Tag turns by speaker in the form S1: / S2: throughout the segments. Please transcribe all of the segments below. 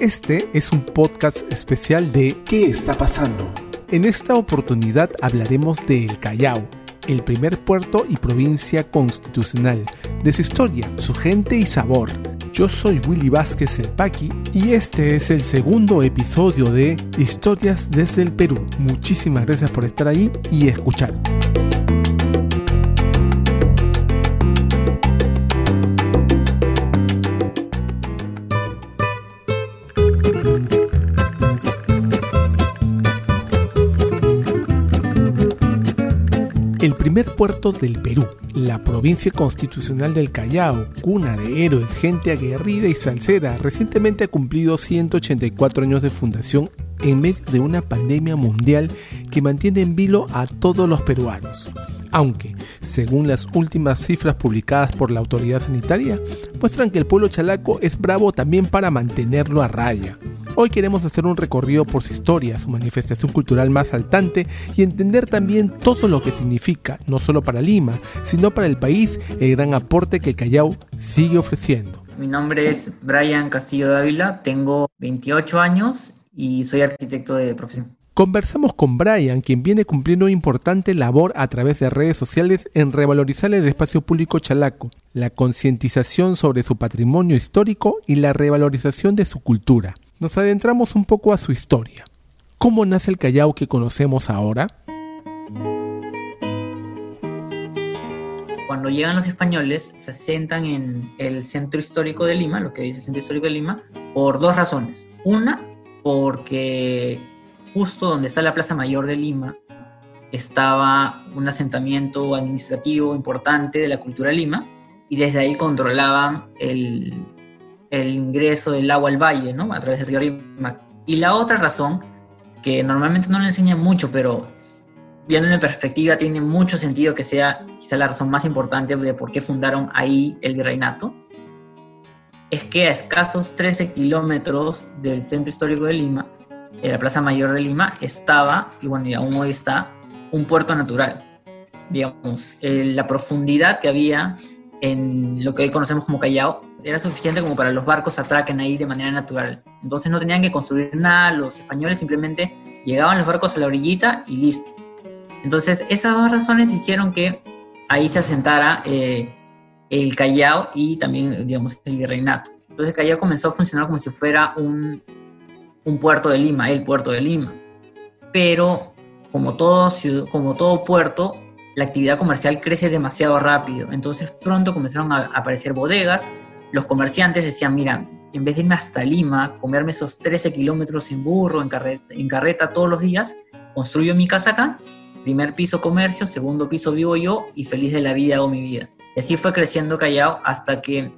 S1: Este es un podcast especial de ¿Qué está pasando? En esta oportunidad hablaremos de El Callao, el primer puerto y provincia constitucional, de su historia, su gente y sabor. Yo soy Willy Vázquez El Paqui y este es el segundo episodio de Historias desde el Perú. Muchísimas gracias por estar ahí y escuchar. Primer puerto del Perú, la provincia constitucional del Callao, cuna de héroes, gente aguerrida y salsera, recientemente ha cumplido 184 años de fundación en medio de una pandemia mundial que mantiene en vilo a todos los peruanos. Aunque, según las últimas cifras publicadas por la autoridad sanitaria, muestran que el pueblo chalaco es bravo también para mantenerlo a raya. Hoy queremos hacer un recorrido por su historia, su manifestación cultural más saltante y entender también todo lo que significa, no solo para Lima, sino para el país, el gran aporte que el Callao sigue ofreciendo.
S2: Mi nombre es Brian Castillo Dávila, tengo 28 años y soy arquitecto de profesión.
S1: Conversamos con Brian, quien viene cumpliendo una importante labor a través de redes sociales en revalorizar el espacio público chalaco, la concientización sobre su patrimonio histórico y la revalorización de su cultura nos adentramos un poco a su historia. ¿Cómo nace el Callao que conocemos ahora?
S2: Cuando llegan los españoles, se asientan en el centro histórico de Lima, lo que dice el centro histórico de Lima, por dos razones. Una, porque justo donde está la Plaza Mayor de Lima estaba un asentamiento administrativo importante de la cultura Lima y desde ahí controlaban el, el ingreso del agua al valle, ¿no? A través del río Rímac. Y la otra razón, que normalmente no le enseñan mucho, pero viendo en perspectiva tiene mucho sentido que sea quizá la razón más importante de por qué fundaron ahí el virreinato, es que a escasos 13 kilómetros del centro histórico de Lima, de la Plaza Mayor de Lima, estaba, y bueno, y aún hoy está, un puerto natural. Digamos, la profundidad que había lo que hoy conocemos como Callao era suficiente como para los barcos atraquen ahí de manera natural. Entonces no tenían que construir nada, los españoles simplemente llegaban los barcos a la orillita y listo. Entonces esas dos razones hicieron que ahí se asentara eh, el Callao y también, digamos, el virreinato. Entonces Callao comenzó a funcionar como si fuera un, un puerto de Lima, el puerto de Lima. Pero como todo, como todo puerto, la actividad comercial crece demasiado rápido. Entonces pronto comenzaron a aparecer bodegas, los comerciantes decían, mira, en vez de irme hasta Lima, comerme esos 13 kilómetros en burro, en carreta, en carreta todos los días, construyo mi casa acá, primer piso comercio, segundo piso vivo yo y feliz de la vida hago mi vida. Y así fue creciendo Callao hasta que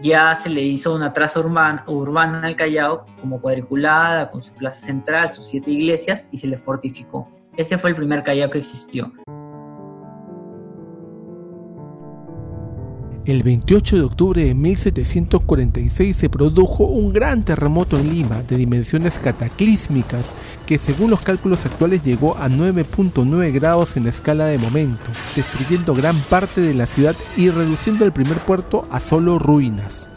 S2: ya se le hizo una traza urbana, urbana al Callao como cuadriculada, con su plaza central, sus siete iglesias y se le fortificó. Ese fue el primer Callao que existió.
S1: El 28 de octubre de 1746 se produjo un gran terremoto en Lima de dimensiones cataclísmicas que según los cálculos actuales llegó a 9.9 grados en la escala de momento, destruyendo gran parte de la ciudad y reduciendo el primer puerto a solo ruinas.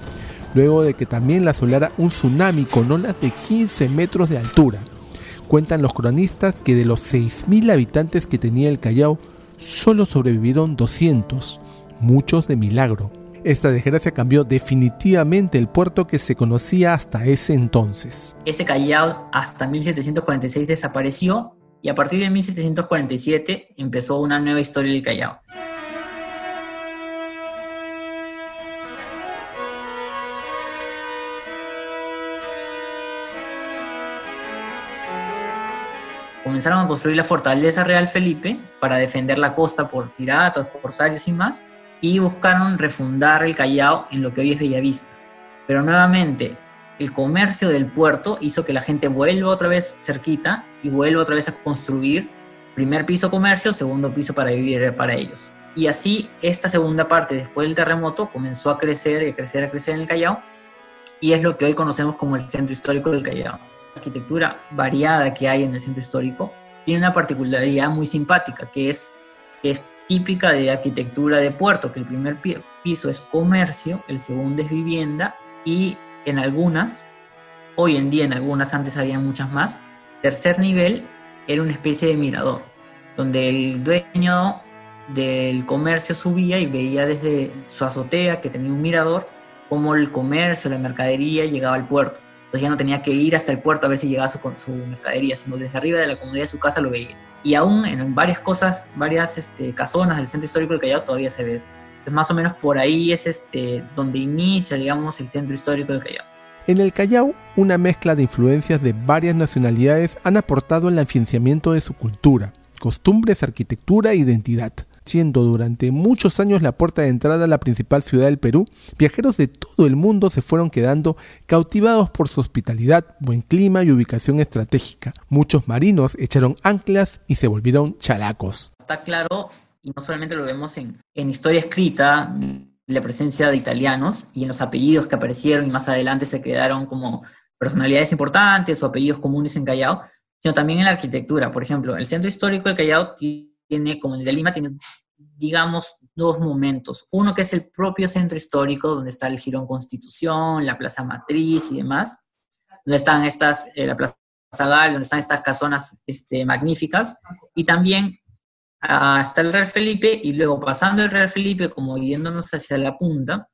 S1: Luego de que también la asolara un tsunami con olas de 15 metros de altura. Cuentan los cronistas que de los 6.000 habitantes que tenía el Callao, solo sobrevivieron 200 muchos de milagro. Esta desgracia cambió definitivamente el puerto que se conocía hasta ese entonces.
S2: Ese Callao hasta 1746 desapareció y a partir de 1747 empezó una nueva historia del Callao. comenzaron a construir la fortaleza Real Felipe para defender la costa por piratas, corsarios y más, y buscaron refundar el Callao en lo que hoy es Bellavista. Pero nuevamente, el comercio del puerto hizo que la gente vuelva otra vez cerquita y vuelva otra vez a construir primer piso comercio, segundo piso para vivir para ellos. Y así esta segunda parte después del terremoto comenzó a crecer y a crecer a crecer en el Callao y es lo que hoy conocemos como el centro histórico del Callao. La arquitectura variada que hay en el centro histórico tiene una particularidad muy simpática que es, que es típica de arquitectura de puerto, que el primer piso es comercio, el segundo es vivienda y en algunas hoy en día en algunas, antes había muchas más. Tercer nivel era una especie de mirador, donde el dueño del comercio subía y veía desde su azotea, que tenía un mirador, cómo el comercio, la mercadería llegaba al puerto. Entonces ya no tenía que ir hasta el puerto a ver si llegaba su, su mercadería, sino desde arriba de la comunidad de su casa lo veía. Y aún en varias cosas, varias este, casonas del centro histórico del Callao todavía se ve eso. Es más o menos por ahí es este, donde inicia, digamos, el centro histórico del Callao.
S1: En el Callao, una mezcla de influencias de varias nacionalidades han aportado al afianzamiento de su cultura, costumbres, arquitectura e identidad siendo durante muchos años la puerta de entrada a la principal ciudad del Perú, viajeros de todo el mundo se fueron quedando cautivados por su hospitalidad, buen clima y ubicación estratégica. Muchos marinos echaron anclas y se volvieron chalacos.
S2: Está claro, y no solamente lo vemos en, en historia escrita, la presencia de italianos y en los apellidos que aparecieron y más adelante se quedaron como personalidades importantes o apellidos comunes en Callao, sino también en la arquitectura. Por ejemplo, el centro histórico del Callao tiene, como el de Lima, tiene, digamos, dos momentos. Uno que es el propio centro histórico, donde está el Girón Constitución, la Plaza Matriz y demás, donde están estas, eh, la Plaza Gal, donde están estas casonas este, magníficas, y también ah, está el Real Felipe, y luego pasando el Real Felipe, como yéndonos hacia la punta,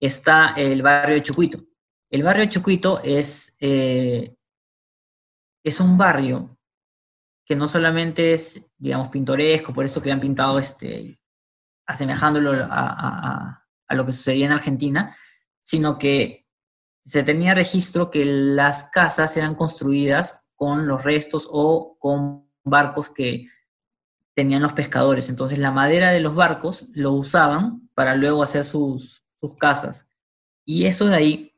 S2: está el barrio de Chucuito. El barrio de Chucuito es, eh, es un barrio que no solamente es, digamos, pintoresco, por eso que han pintado este, asemejándolo a, lo que sucedía en Argentina, sino que se tenía registro que las casas eran construidas con los restos o con barcos que tenían los pescadores. Entonces la madera de los barcos lo usaban para luego hacer sus, sus casas. Y eso de ahí,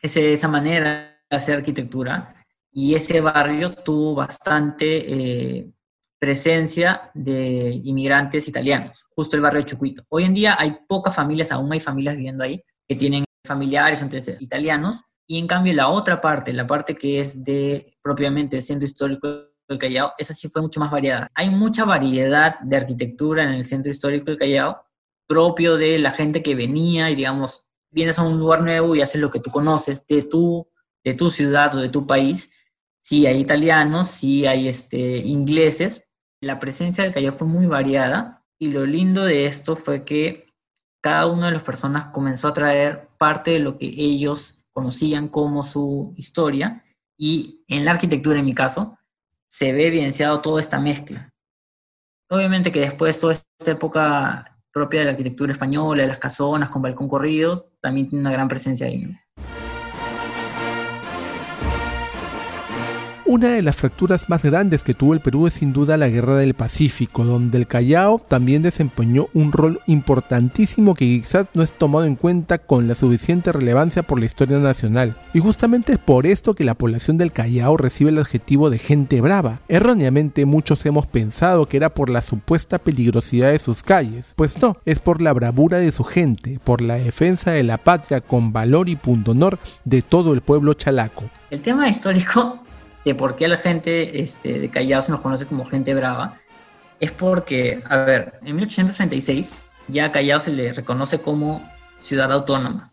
S2: ese, esa manera de hacer arquitectura, y ese barrio tuvo bastante eh, presencia de inmigrantes italianos, justo el barrio de Chucuito. Hoy en día hay pocas familias, aún hay familias viviendo ahí, que tienen familiares entre italianos, y en cambio la otra parte, la parte que es de propiamente el centro histórico del Callao, esa sí fue mucho más variada. Hay mucha variedad de arquitectura en el centro histórico del Callao, propio de la gente que venía y digamos, vienes a un lugar nuevo y haces lo que tú conoces de tu, de tu ciudad o de tu país, sí hay italianos, sí hay este, ingleses. La presencia del Callao fue muy variada y lo lindo de esto fue que cada una de las personas comenzó a traer parte de lo que ellos conocían como su historia y en la arquitectura, en mi caso, se ve evidenciado toda esta mezcla. Obviamente que después toda esta época propia de la arquitectura española, de las casonas con balcón corrido, también tiene una gran presencia ahí.
S1: Una de las fracturas más grandes que tuvo el Perú es sin duda la Guerra del Pacífico, donde el Callao también desempeñó un rol importantísimo que quizás no es tomado en cuenta con la suficiente relevancia por la historia nacional. Y justamente es por esto que la población del Callao recibe el adjetivo de gente brava. Erróneamente muchos hemos pensado que era por la supuesta peligrosidad de sus calles, pues no, es por la bravura de su gente, por la defensa de la patria con valor y punto honor de todo el pueblo chalaco.
S2: El tema histórico de por qué la gente este, de Callao se nos conoce como gente brava, es porque, a ver, en 1836 ya a Callao se le reconoce como ciudad autónoma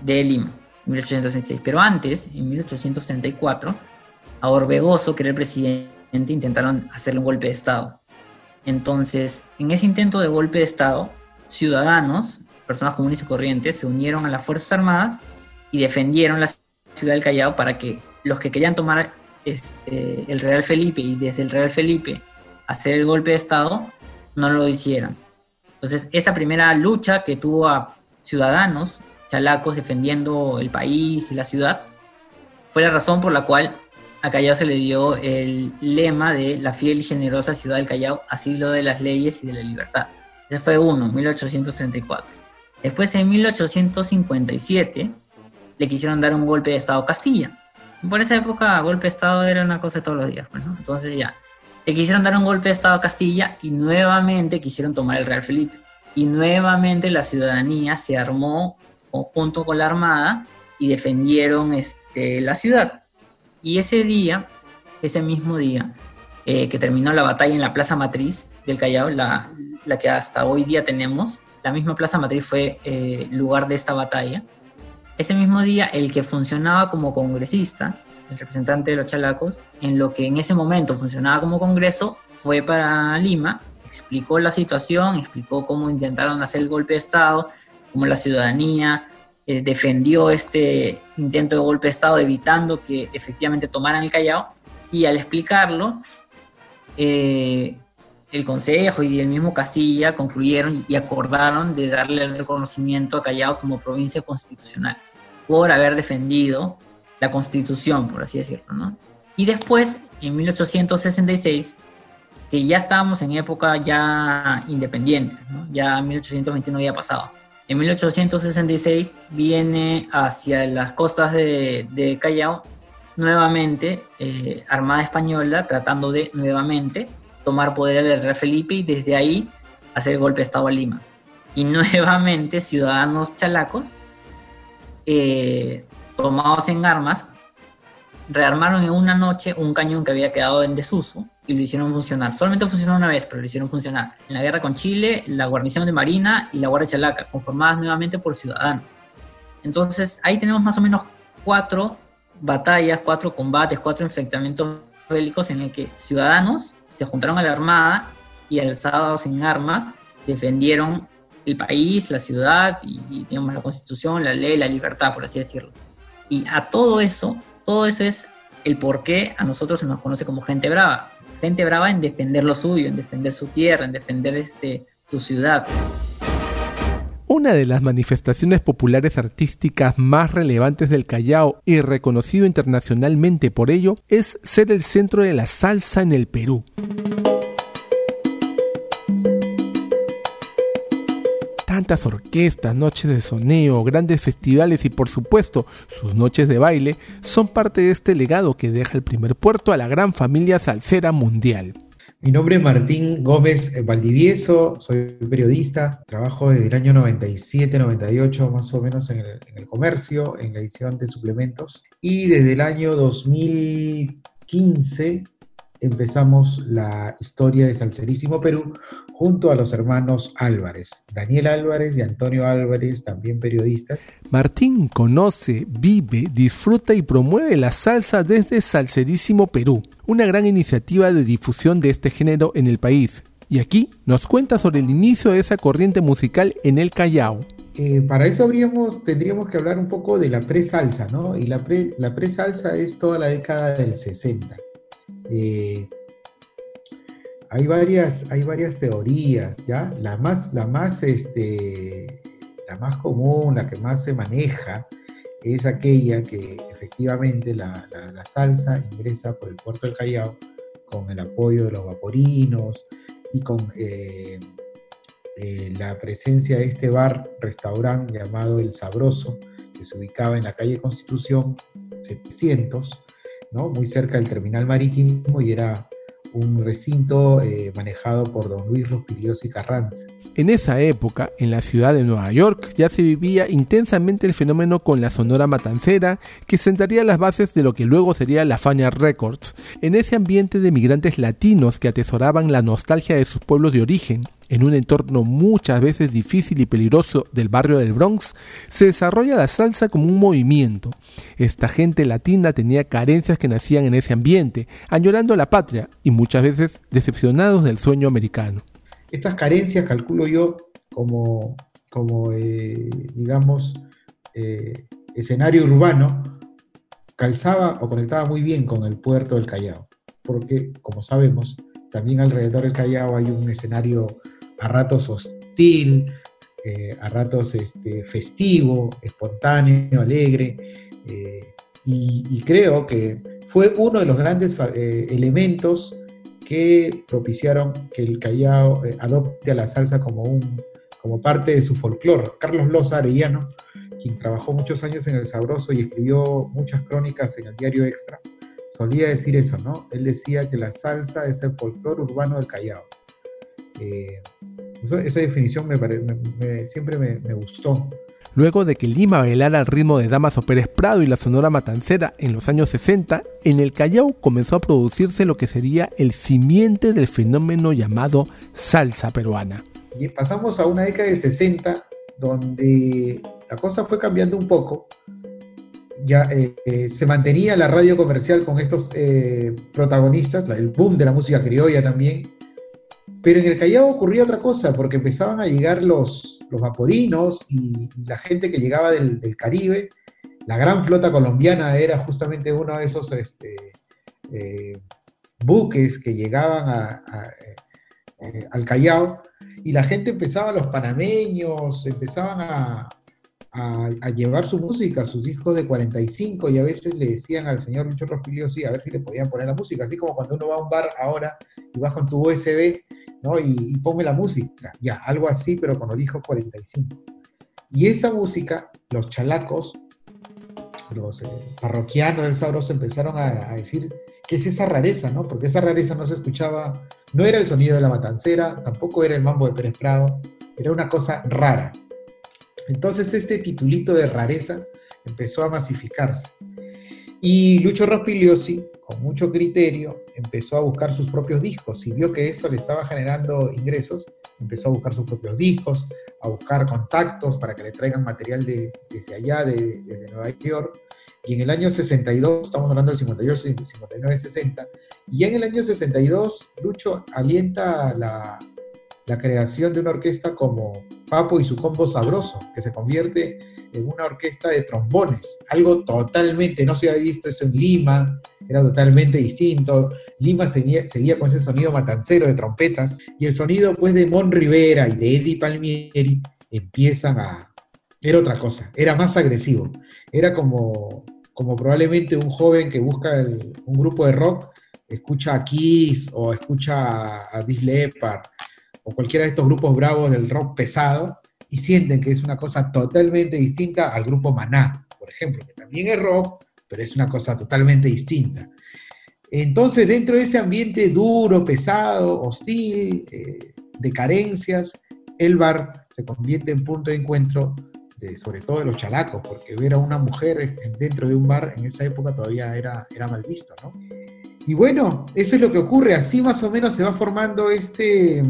S2: de Lima, 1836. Pero antes, en 1834, a Orbegoso, que era el presidente, intentaron hacerle un golpe de Estado. Entonces, en ese intento de golpe de Estado, ciudadanos, personas comunes y corrientes, se unieron a las Fuerzas Armadas y defendieron la ciudad del Callao para que los que querían tomar este, el Real Felipe y desde el Real Felipe hacer el golpe de Estado, no lo hicieran. Entonces, esa primera lucha que tuvo a ciudadanos chalacos defendiendo el país y la ciudad, fue la razón por la cual a Callao se le dio el lema de la fiel y generosa ciudad del Callao, asilo de las leyes y de la libertad. Ese fue uno, 1834. Después, en 1857, le quisieron dar un golpe de Estado a Castilla por esa época golpe de Estado era una cosa de todos los días, pues, Entonces ya, le quisieron dar un golpe de Estado a Castilla y nuevamente quisieron tomar el Real Felipe. Y nuevamente la ciudadanía se armó junto con la Armada y defendieron este, la ciudad. Y ese día, ese mismo día, eh, que terminó la batalla en la Plaza Matriz del Callao, la, que hasta hoy día tenemos, la misma Plaza Matriz fue eh, lugar de esta batalla Ese mismo día, el que funcionaba como congresista, el representante de los chalacos, en lo que en ese momento funcionaba como congreso, fue para Lima, explicó la situación, explicó cómo intentaron hacer el golpe de Estado, cómo la ciudadanía eh, defendió este intento de golpe de Estado evitando que efectivamente tomaran el Callao, y al explicarlo, eh, el Consejo y el mismo Castilla concluyeron y acordaron de darle el reconocimiento a Callao como provincia constitucional por haber defendido la constitución, por así decirlo, ¿no? Y después, en 1866, que ya estábamos en época ya independiente, ¿no? ya 1821 había pasado. En 1866 viene hacia las costas de, Callao nuevamente eh, Armada Española tratando de nuevamente tomar poder del rey Felipe y desde ahí hacer el golpe de Estado a Lima. Y nuevamente ciudadanos chalacos eh, tomados en armas, rearmaron en una noche un cañón que había quedado en desuso y lo hicieron funcionar. Solamente funcionó una vez, pero lo hicieron funcionar. En la guerra con Chile, la guarnición de Marina y la Guardia Chalaca, conformadas nuevamente por ciudadanos. Entonces ahí tenemos más o menos cuatro batallas, cuatro combates, cuatro enfrentamientos bélicos en el que ciudadanos se juntaron a la Armada y alzados en armas defendieron el país, la ciudad y, digamos, la constitución, la ley, la libertad, por así decirlo. Y a todo eso, todo eso es el por qué a nosotros se nos conoce como gente brava. Gente brava en defender lo suyo, en defender su tierra, en defender este, su ciudad.
S1: Una de las manifestaciones populares artísticas más relevantes del Callao y reconocido internacionalmente por ello es ser el centro de la salsa en el Perú. Orquestas, noches de soneo, grandes festivales y por supuesto sus noches de baile son parte de este legado que deja el primer puerto a la gran familia salsera mundial.
S3: Mi nombre es Martín Gómez Valdivieso, soy periodista, trabajo desde el año 97-98 más o menos en el, comercio, en la edición de suplementos, y desde el año 2015 empezamos la historia de Salserísimo Perú junto a los hermanos Álvarez, Daniel Álvarez y Antonio Álvarez, también periodistas.
S1: Martín conoce, vive, disfruta y promueve la salsa desde Salserísimo Perú, una gran iniciativa de difusión de este género en el país. Y aquí nos cuenta sobre el inicio de esa corriente musical en el Callao.
S3: Eh, para eso habríamos, tendríamos que hablar un poco de la pre-salsa, ¿no? Y la pre-salsa es toda la década del 60 eh, hay, varias, hay varias teorías, ¿ya? La más, la, más, este, la más común, la que más se maneja, es aquella que efectivamente la, salsa ingresa por el puerto del Callao con el apoyo de los vaporinos y con eh, eh, la presencia de este bar, restaurante llamado El Sabroso, que se ubicaba en la calle Constitución 700, muy cerca del terminal marítimo y era un recinto eh, manejado por don Luis Rospiliosi Carranza.
S1: En esa época, en la ciudad de Nueva York, ya se vivía intensamente el fenómeno con la Sonora Matancera, que sentaría las bases de lo que luego sería la Fania Records, en ese ambiente de migrantes latinos que atesoraban la nostalgia de sus pueblos de origen, en un entorno muchas veces difícil y peligroso del barrio del Bronx, se desarrolla la salsa como un movimiento. Esta gente latina tenía carencias que nacían en ese ambiente, añorando la patria y muchas veces decepcionados del sueño americano.
S3: Estas carencias, calculo yo, como, como eh, digamos, eh, escenario urbano, calzaba o conectaba muy bien con el puerto del Callao, porque, como sabemos, también alrededor del Callao hay un escenario a ratos hostil, eh, a ratos este, festivo, espontáneo, alegre, eh, y, creo que fue uno de los grandes eh, elementos que propiciaron que el Callao adopte a la salsa como, un, como parte de su folclore. Carlos Loza Arellano, quien trabajó muchos años en El Sabroso y escribió muchas crónicas en el diario Extra, solía decir eso, ¿no? Él decía que la salsa es el folclore urbano del Callao. Eh, esa definición me, siempre me, gustó.
S1: Luego de que Lima bailara al ritmo de Damaso Pérez Prado y la Sonora Matancera en los años 60, en el Callao comenzó a producirse lo que sería el simiente del fenómeno llamado salsa peruana.
S3: Y pasamos a una década del 60 donde la cosa fue cambiando un poco, ya eh, eh, se mantenía la radio comercial con estos eh, protagonistas, el boom de la música criolla también, pero en el Callao ocurría otra cosa, porque empezaban a llegar los, los vaporinos y, la gente que llegaba del, Caribe. La gran flota colombiana era justamente uno de esos este, buques que llegaban al Callao y la gente empezaba, los panameños, empezaban a, a, llevar su música, sus discos de 45, y a veces le decían al señor Lucho Rospigliosi a ver si le podían poner la música, así como cuando uno va a un bar ahora y vas con tu USB, Y, y ponme la música, ya, algo así, pero con los discos 45. Y esa música, los chalacos, los eh, parroquianos del Sabroso empezaron a, decir, ¿qué es esa rareza, no? Porque esa rareza no se escuchaba, no era el sonido de la matancera, tampoco era el mambo de Pérez Prado, era una cosa rara. Entonces este titulito de rareza empezó a masificarse. Y Lucho Rospigliosi, con mucho criterio, empezó a buscar sus propios discos y vio que eso le estaba generando ingresos, empezó a buscar sus propios discos, a buscar contactos para que le traigan material de, desde allá, de, desde Nueva York. Y en el año 62, estamos hablando del 58, 59, 60, y en el año 62 Lucho alienta la, la creación de una orquesta como Papo y su combo sabroso, que se convierte en una orquesta de trombones, algo totalmente, no se había visto eso en Lima, era totalmente distinto. Lima seguía, seguía, con ese sonido matancero de trompetas. Y el sonido pues de Mon Rivera y de Eddie Palmieri empiezan a... Era otra cosa, era más agresivo, era como, como probablemente un joven que busca un grupo de rock, escucha a Kiss o escucha a, a Leppard o cualquiera de estos grupos bravos del rock pesado y sienten que es una cosa totalmente distinta al grupo Maná, por ejemplo, que también es rock, pero es una cosa totalmente distinta. Entonces, dentro de ese ambiente duro, pesado, hostil, eh, de carencias, el bar se convierte en punto de encuentro sobre todo de los chalacos, porque ver a una mujer dentro de un bar en esa época todavía era, era mal visto, ¿no? Y bueno, eso es lo que ocurre, así más o menos se va formando este,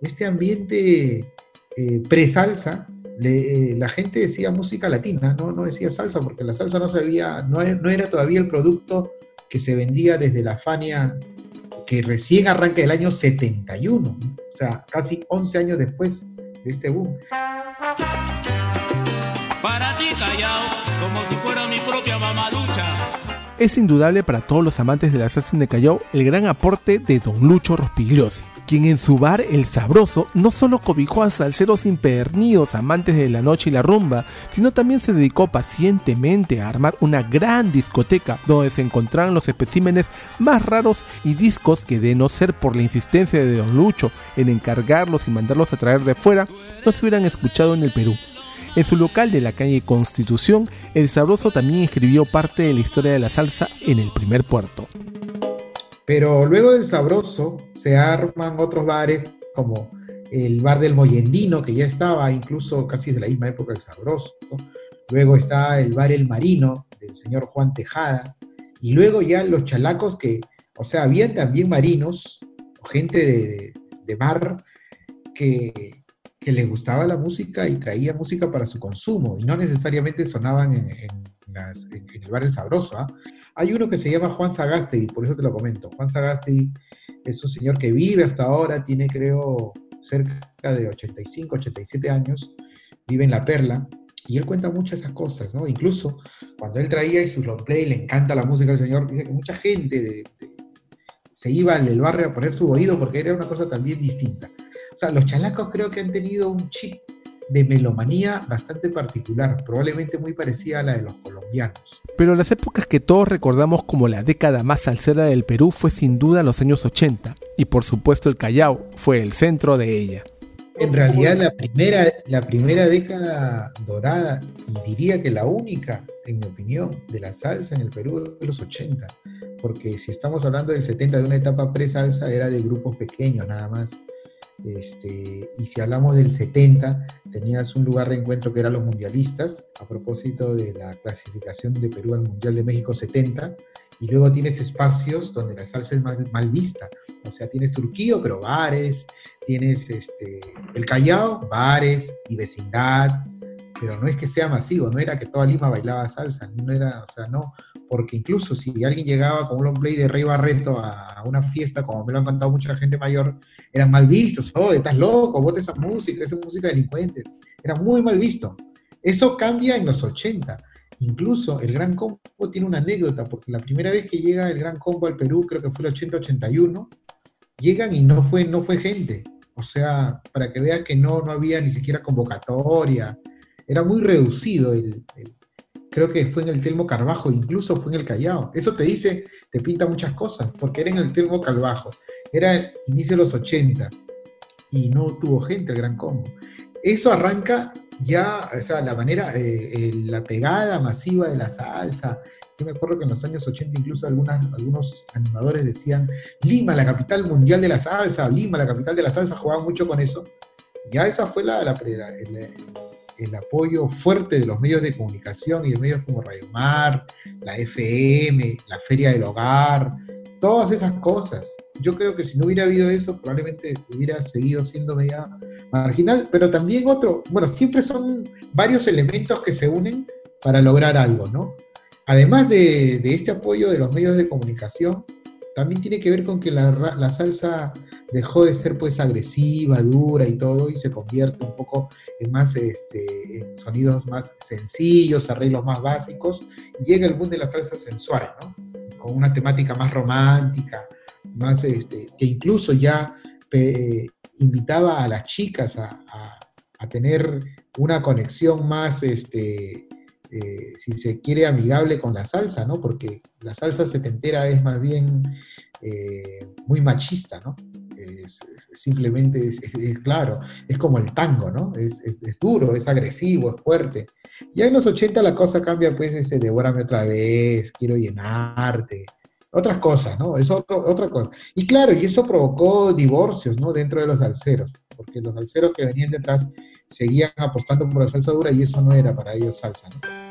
S3: este ambiente eh, pre-salsa, eh, la gente decía música latina, ¿no? no decía salsa, porque la salsa no, sabía, no, no era todavía el producto que se vendía desde la Fania, que recién arranca el año 71, o sea, casi 11 años después de este boom.
S1: Para ti, como si fuera mi propia mamaducha. Es indudable para todos los amantes de la salsa de Callao el gran aporte de Don Lucho Rospigliosi quien en su bar El Sabroso no solo cobijó a salseros impernidos amantes de la noche y la rumba, sino también se dedicó pacientemente a armar una gran discoteca donde se encontraban los especímenes más raros y discos que de no ser por la insistencia de Don Lucho en encargarlos y mandarlos a traer de fuera, no se hubieran escuchado en el Perú. En su local de la calle Constitución, El Sabroso también escribió parte de la historia de la salsa en el primer puerto.
S3: Pero luego del Sabroso se arman otros bares como el bar del Moyendino, que ya estaba incluso casi de la misma época del Sabroso. Luego está el bar El Marino del señor Juan Tejada. Y luego ya los chalacos que, o sea, habían también marinos, gente de, mar, que, que, les gustaba la música y traía música para su consumo. Y no necesariamente sonaban en, el bar El Sabroso. ¿ah? Hay uno que se llama Juan Sagasti, por eso te lo comento. Juan Sagasti es un señor que vive hasta ahora, tiene creo cerca de 85, 87 años, vive en La Perla, y él cuenta muchas esas cosas, ¿no? Incluso cuando él traía y su long play, le encanta la música del señor, dice que mucha gente se iba al barrio a poner su oído porque era una cosa también distinta. O sea, los chalacos creo que han tenido un chip de melomanía bastante particular, probablemente muy parecida a la de los colombianos.
S1: Pero las épocas que todos recordamos como la década más salsera del Perú fue sin duda los años 80, y por supuesto el Callao fue el centro de ella.
S3: En realidad la primera, la primera década dorada, y diría que la única, en mi opinión, de la salsa en el Perú de los 80, porque si estamos hablando del 70 de una etapa pre-salsa era de grupos pequeños nada más este, y si hablamos del 70, tenías un lugar de encuentro que eran los mundialistas, a propósito de la clasificación de Perú al Mundial de México 70, y luego tienes espacios donde la salsa es más mal vista. O sea, tienes Turquío, pero bares, tienes este, el Callao, bares y vecindad, pero no es que sea masivo, no era que toda Lima bailaba salsa, no era, o sea, no, porque incluso si alguien llegaba con un long play de Rey Barreto a una fiesta, como me lo han contado mucha gente mayor, eran mal vistos, estás loco, bote esa música, esa música de delincuentes, era muy mal visto. Eso cambia en los 80. Incluso el Gran Combo tiene una anécdota, porque la primera vez que llega el Gran Combo al Perú, creo que fue el 80-81, llegan y no fue, no fue gente. O sea, para que veas que no, no había ni siquiera convocatoria, era muy reducido el, creo que fue en el Telmo Carbajo, incluso fue en el Callao. Eso te dice, te pinta muchas cosas, porque era en el Telmo Carbajo, era el inicio de los 80 y no tuvo gente el Gran Combo. Eso arranca ya, o sea, la manera, eh, la pegada masiva de la salsa. Yo me acuerdo que en los años 80 incluso algunos animadores decían, Lima, la capital mundial de la salsa, Lima, la capital de la salsa, jugaban mucho con eso. Ya esa fue la, la, el apoyo fuerte de los medios de comunicación y de medios como Radio Mar, la FM, la Feria del Hogar, todas esas cosas. Yo creo que si no hubiera habido eso, probablemente hubiera seguido siendo media marginal, pero también otro, bueno, siempre son varios elementos que se unen para lograr algo, ¿no? Además de, de este apoyo de los medios de comunicación, también tiene que ver con que la, salsa dejó de ser pues agresiva, dura y todo, y se convierte un poco en más este, sonidos más sencillos, arreglos más básicos, y llega el boom de la salsa sensual, ¿no? Con una temática más romántica, más este, que incluso ya invitaba a las chicas a, a, a, tener una conexión más este, eh, si se quiere, amigable con la salsa, ¿no? Porque la salsa setentera es más bien eh, muy machista, ¿no? simplemente es, claro, es como el tango, ¿no? Es, duro, es agresivo, es fuerte. Ya en los 80 la cosa cambia, pues, este, devórame otra vez, quiero llenarte, otras cosas, ¿no? Es otra cosa. Y claro, y eso provocó divorcios, ¿no? Dentro de los salseros, porque los salseros que venían detrás seguían apostando por la salsa dura y eso no era para ellos salsa, ¿no?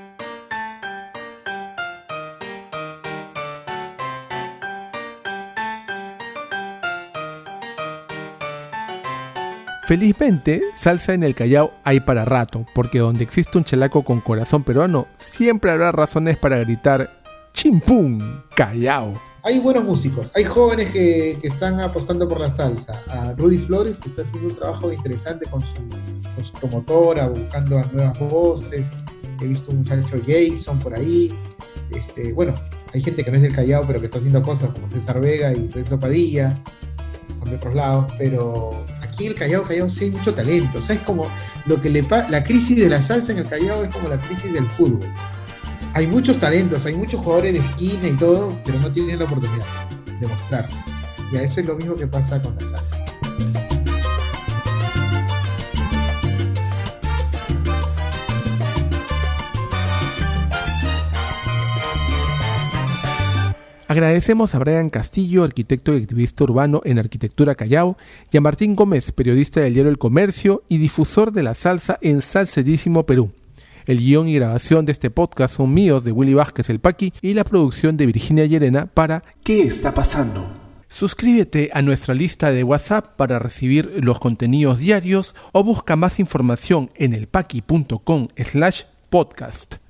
S1: Felizmente, salsa en el Callao hay para rato, porque donde existe un chelaco con corazón peruano, siempre habrá razones para gritar ¡Chimpum! Callao.
S3: Hay buenos músicos, hay jóvenes que, están apostando por la salsa. Rudy Flores está haciendo un trabajo interesante con su, con su promotora, buscando a nuevas voces. He visto un muchacho Jason por ahí. Este, bueno, hay gente que no es del Callao, pero que está haciendo cosas como César Vega y Renzo Padilla, son de otros lados, pero el Callao, Callao sí mucho talento. O sea, es como lo que le la crisis de la salsa en el Callao es como la crisis del fútbol. Hay muchos talentos, hay muchos jugadores de esquina y todo, pero no tienen la oportunidad de mostrarse. Y a eso es lo mismo que pasa con la salsa.
S1: Agradecemos a Brian Castillo, arquitecto y activista urbano en Arquitectura Callao, y a Martín Gómez, periodista del diario El Comercio y difusor de la salsa en Salsedísimo Perú. El guion y grabación de este podcast son míos de Willy Vázquez el Paqui y la producción de Virginia Llerena para ¿Qué está pasando? Suscríbete a nuestra lista de WhatsApp para recibir los contenidos diarios o busca más información en elpaqui.com slash podcast.